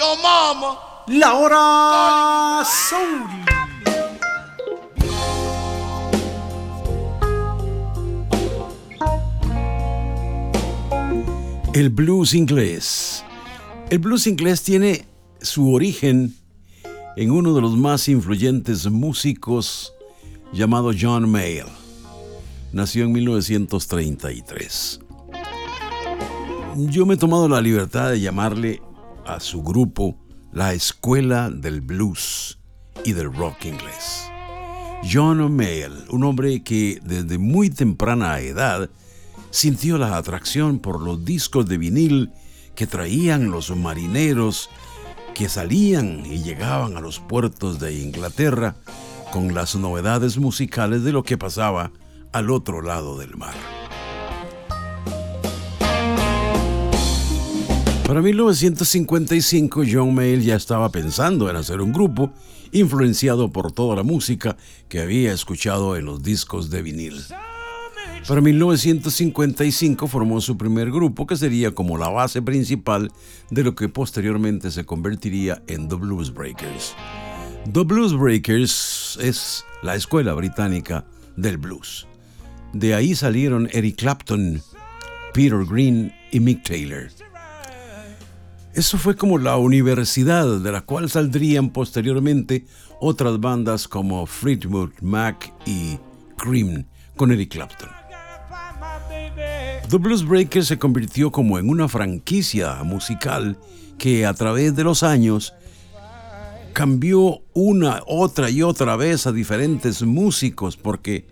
Your mama. La hora soul. El blues inglés. El blues inglés tiene su origen en uno de los más influyentes músicos llamado John Mayall. Nació en 1933. Yo me he tomado la libertad de llamarle a su grupo la Escuela del Blues y del Rock inglés. John Mayall, un hombre que desde muy temprana edad sintió la atracción por los discos de vinil que traían los marineros que salían y llegaban a los puertos de Inglaterra con las novedades musicales de lo que pasaba al otro lado del mar. Para 1955 John Mayall ya estaba pensando en hacer un grupo influenciado por toda la música que había escuchado en los discos de vinil. Para 1955 formó su primer grupo que sería como la base principal de lo que posteriormente se convertiría en The Blues Breakers. The Blues Breakers es la escuela británica del blues. De ahí salieron Eric Clapton, Peter Green y Mick Taylor. Eso fue como la universidad de la cual saldrían posteriormente otras bandas como Fleetwood Mac y Cream con Eric Clapton. The Blues Breakers se convirtió como en una franquicia musical que a través de los años cambió una, otra y otra vez a diferentes músicos porque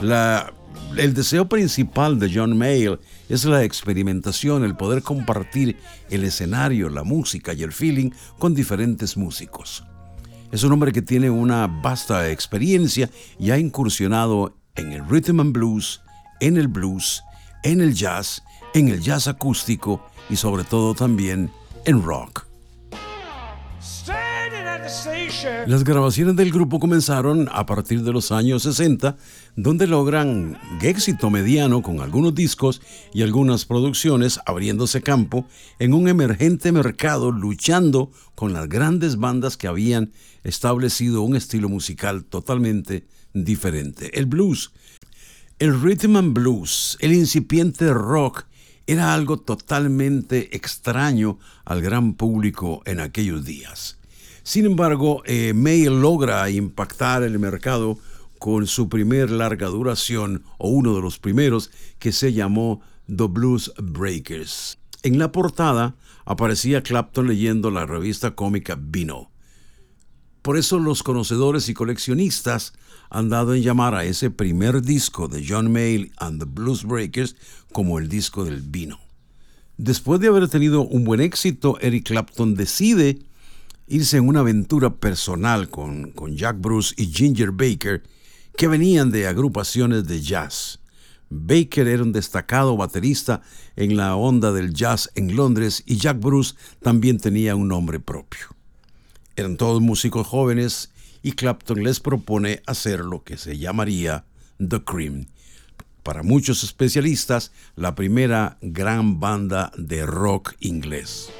la, el deseo principal de John Mayall es la experimentación, el poder compartir el escenario, la música y el feeling con diferentes músicos. Es un hombre que tiene una vasta experiencia y ha incursionado en el rhythm and blues, en el blues, en el jazz, en el jazz acústico y sobre todo también en rock. Las grabaciones del grupo comenzaron a partir de los años 60, donde logran éxito mediano con algunos discos y algunas producciones abriéndose campo en un emergente mercado luchando con las grandes bandas que habían establecido un estilo musical totalmente diferente. El blues el rhythm and blues, el incipiente rock, era algo totalmente extraño al gran público en aquellos días. Sin embargo, eh, May logra impactar el mercado con su primer larga duración, o uno de los primeros, que se llamó The Blues Breakers. En la portada aparecía Clapton leyendo la revista cómica Vino. Por eso los conocedores y coleccionistas han dado en llamar a ese primer disco de John Mayall and the Blues Breakers como el disco del vino. Después de haber tenido un buen éxito, Eric Clapton decide irse en una aventura personal con, con Jack Bruce y Ginger Baker, que venían de agrupaciones de jazz. Baker era un destacado baterista en la onda del jazz en Londres y Jack Bruce también tenía un nombre propio. Eran todos músicos jóvenes y Clapton les propone hacer lo que se llamaría The Cream. Para muchos especialistas, la primera gran banda de rock inglés.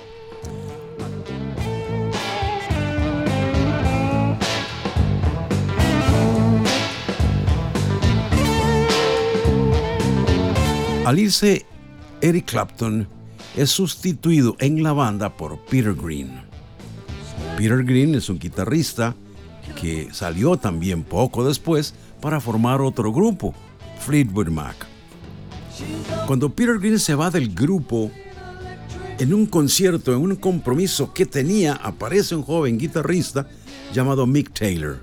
Al irse, Eric Clapton es sustituido en la banda por Peter Green. Peter Green es un guitarrista que salió también poco después para formar otro grupo, Fleetwood Mac. Cuando Peter Green se va del grupo, en un concierto, en un compromiso que tenía, aparece un joven guitarrista llamado Mick Taylor.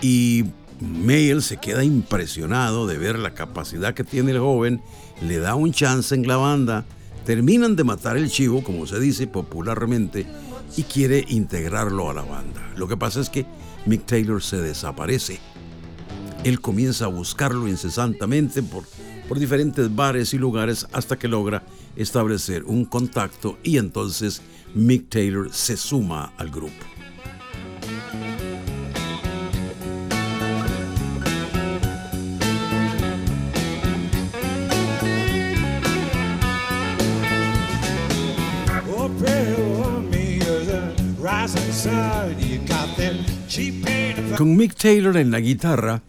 Y Mayall se queda impresionado de ver la capacidad que tiene el joven, le da un chance en la banda, terminan de matar el chivo, como se dice popularmente, y quiere integrarlo a la banda. Lo que pasa es que Mick Taylor se desaparece. Él comienza a buscarlo incesantemente por, por diferentes bares y lugares hasta que logra establecer un contacto y entonces Mick Taylor se suma al grupo. Con Mick Taylor en la guitarra,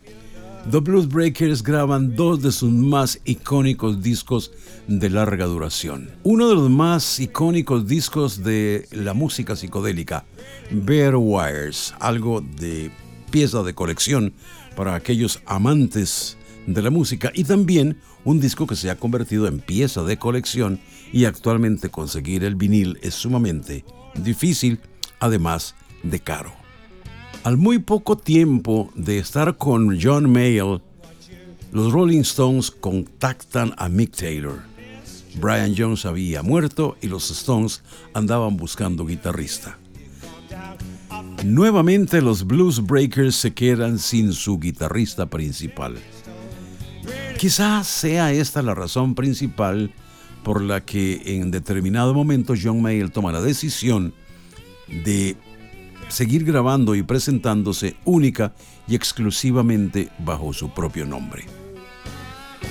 The Blues Breakers graban dos de sus más icónicos discos de larga duración. Uno de los más icónicos discos de la música psicodélica, Bear Wires, algo de pieza de colección para aquellos amantes de la música y también un disco que se ha convertido en pieza de colección y actualmente conseguir el vinil es sumamente difícil, además de caro. Al muy poco tiempo de estar con John Mayall, los Rolling Stones contactan a Mick Taylor. Brian Jones había muerto y los Stones andaban buscando guitarrista. Nuevamente los Blues Breakers se quedan sin su guitarrista principal. Quizás sea esta la razón principal por la que en determinado momento John Mayall toma la decisión de seguir grabando y presentándose única y exclusivamente bajo su propio nombre,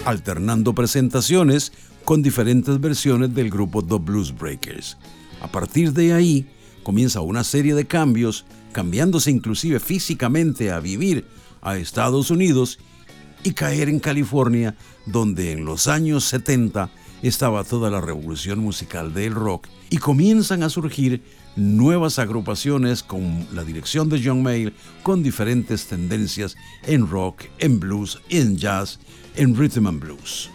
alternando presentaciones con diferentes versiones del grupo The Blues Breakers. A partir de ahí comienza una serie de cambios, cambiándose inclusive físicamente a vivir a Estados Unidos y caer en California, donde en los años 70 estaba toda la revolución musical del rock y comienzan a surgir nuevas agrupaciones con la dirección de John Mayall con diferentes tendencias en rock, en blues, en jazz, en rhythm and blues.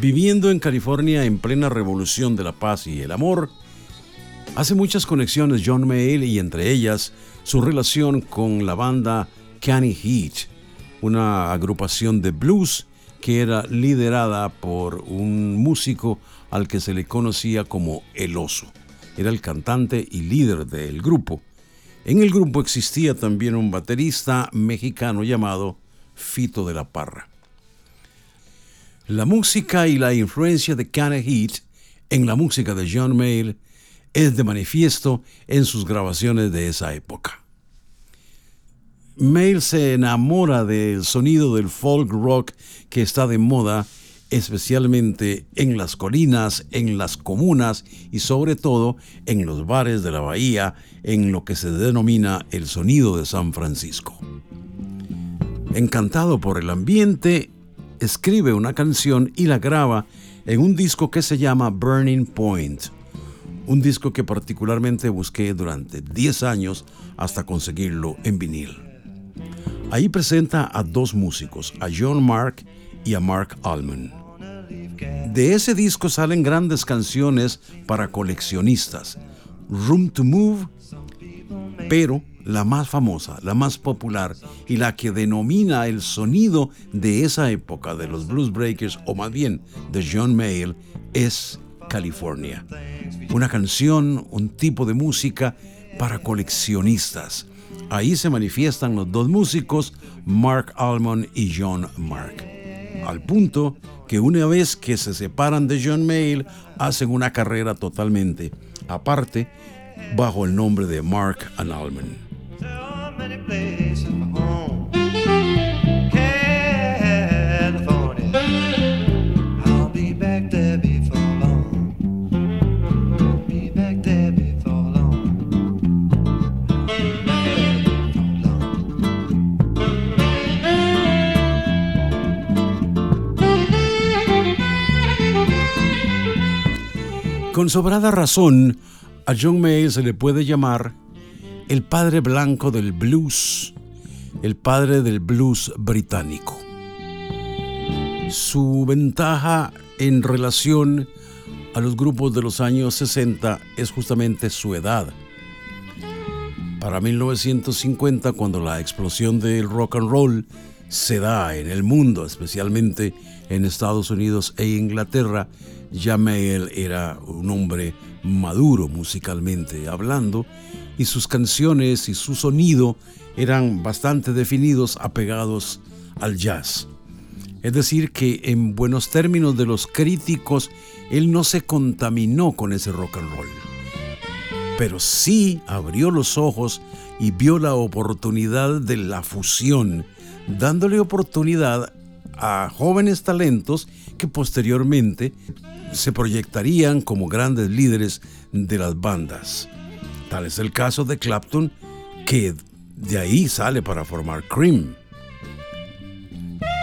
Viviendo en California en plena revolución de la paz y el amor, hace muchas conexiones John Mayall y entre ellas su relación con la banda Canny Heat, una agrupación de blues que era liderada por un músico al que se le conocía como El Oso. Era el cantante y líder del grupo. En el grupo existía también un baterista mexicano llamado Fito de la Parra. La música y la influencia de Canny Heat en la música de John Mayall es de manifiesto en sus grabaciones de esa época. Mail se enamora del sonido del folk rock que está de moda, especialmente en las colinas, en las comunas y sobre todo en los bares de la bahía, en lo que se denomina el sonido de San Francisco. Encantado por el ambiente, escribe una canción y la graba en un disco que se llama Burning Point, un disco que particularmente busqué durante 10 años hasta conseguirlo en vinil. Ahí presenta a dos músicos, a John Mark y a Mark Allman. De ese disco salen grandes canciones para coleccionistas, Room to Move, pero la más famosa, la más popular y la que denomina el sonido de esa época de los Blues Breakers, o más bien de John Mayall, es California. Una canción, un tipo de música para coleccionistas. Ahí se manifiestan los dos músicos, Mark Almond y John Mark. Al punto que una vez que se separan de John Mayall, hacen una carrera totalmente aparte bajo el nombre de Mark and Almond. Con sobrada razón, a John Mayall se le puede llamar el padre blanco del blues, el padre del blues británico. Su ventaja en relación a los grupos de los años 60 es justamente su edad. Para 1950, cuando la explosión del rock and roll se da en el mundo, especialmente en Estados Unidos e Inglaterra, ya Mayall era un hombre maduro musicalmente hablando y sus canciones y su sonido eran bastante definidos, apegados al jazz. Es decir, que en buenos términos de los críticos, él no se contaminó con ese rock and roll, pero sí abrió los ojos y vio la oportunidad de la fusión, dándole oportunidad a jóvenes talentos que posteriormente se proyectarían como grandes líderes de las bandas. Tal es el caso de Clapton, que de ahí sale para formar Cream.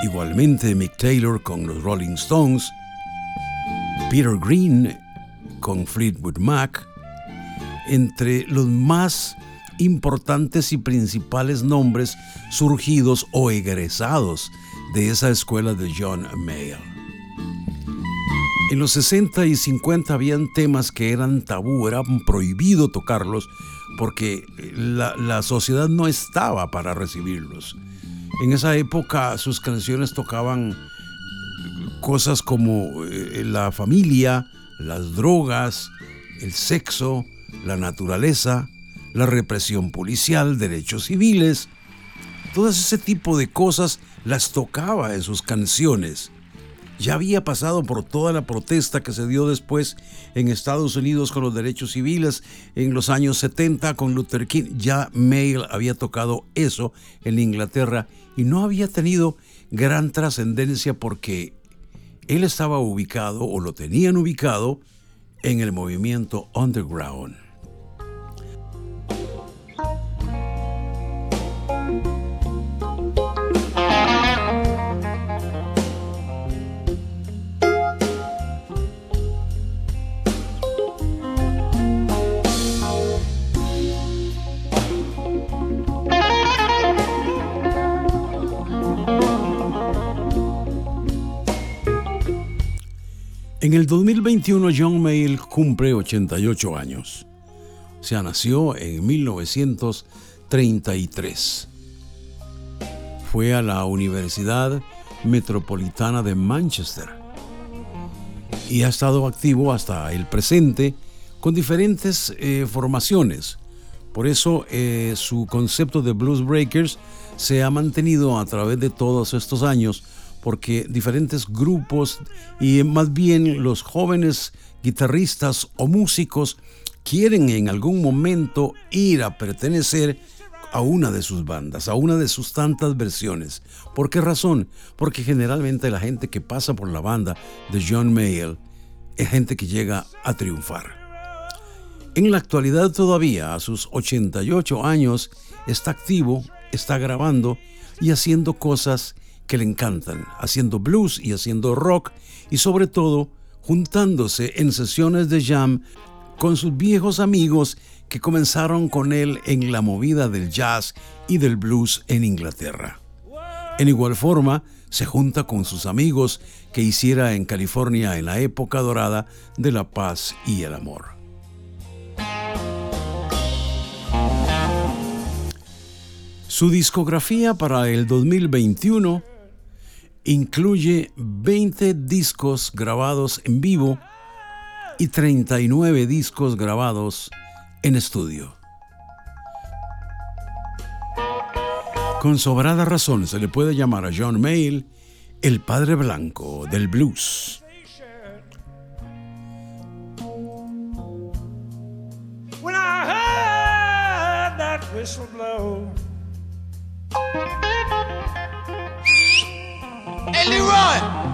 Igualmente Mick Taylor con los Rolling Stones, Peter Green con Fleetwood Mac, entre los más importantes y principales nombres surgidos o egresados de esa escuela de John Mayer. En los 60 y 50 habían temas que eran tabú, eran prohibido tocarlos porque la, la sociedad no estaba para recibirlos. En esa época sus canciones tocaban cosas como eh, la familia, las drogas, el sexo, la naturaleza, la represión policial, derechos civiles. Todo ese tipo de cosas las tocaba en sus canciones. Ya había pasado por toda la protesta que se dio después en Estados Unidos con los derechos civiles en los años 70 con Luther King. Ya Mail había tocado eso en Inglaterra y no había tenido gran trascendencia porque él estaba ubicado o lo tenían ubicado en el movimiento underground. En el 2021 John Mayall cumple 88 años. O sea, nació en 1933. Fue a la Universidad Metropolitana de Manchester y ha estado activo hasta el presente con diferentes eh, formaciones. Por eso eh, su concepto de Blues Breakers se ha mantenido a través de todos estos años porque diferentes grupos y más bien los jóvenes guitarristas o músicos quieren en algún momento ir a pertenecer a una de sus bandas, a una de sus tantas versiones. ¿Por qué razón? Porque generalmente la gente que pasa por la banda de John Mayall es gente que llega a triunfar. En la actualidad todavía, a sus 88 años, está activo, está grabando y haciendo cosas que le encantan, haciendo blues y haciendo rock y sobre todo juntándose en sesiones de jam con sus viejos amigos que comenzaron con él en la movida del jazz y del blues en Inglaterra. En igual forma, se junta con sus amigos que hiciera en California en la época dorada de la paz y el amor. Su discografía para el 2021 incluye 20 discos grabados en vivo y 39 discos grabados en estudio. Con sobrada razón se le puede llamar a John Mayall el padre blanco del blues.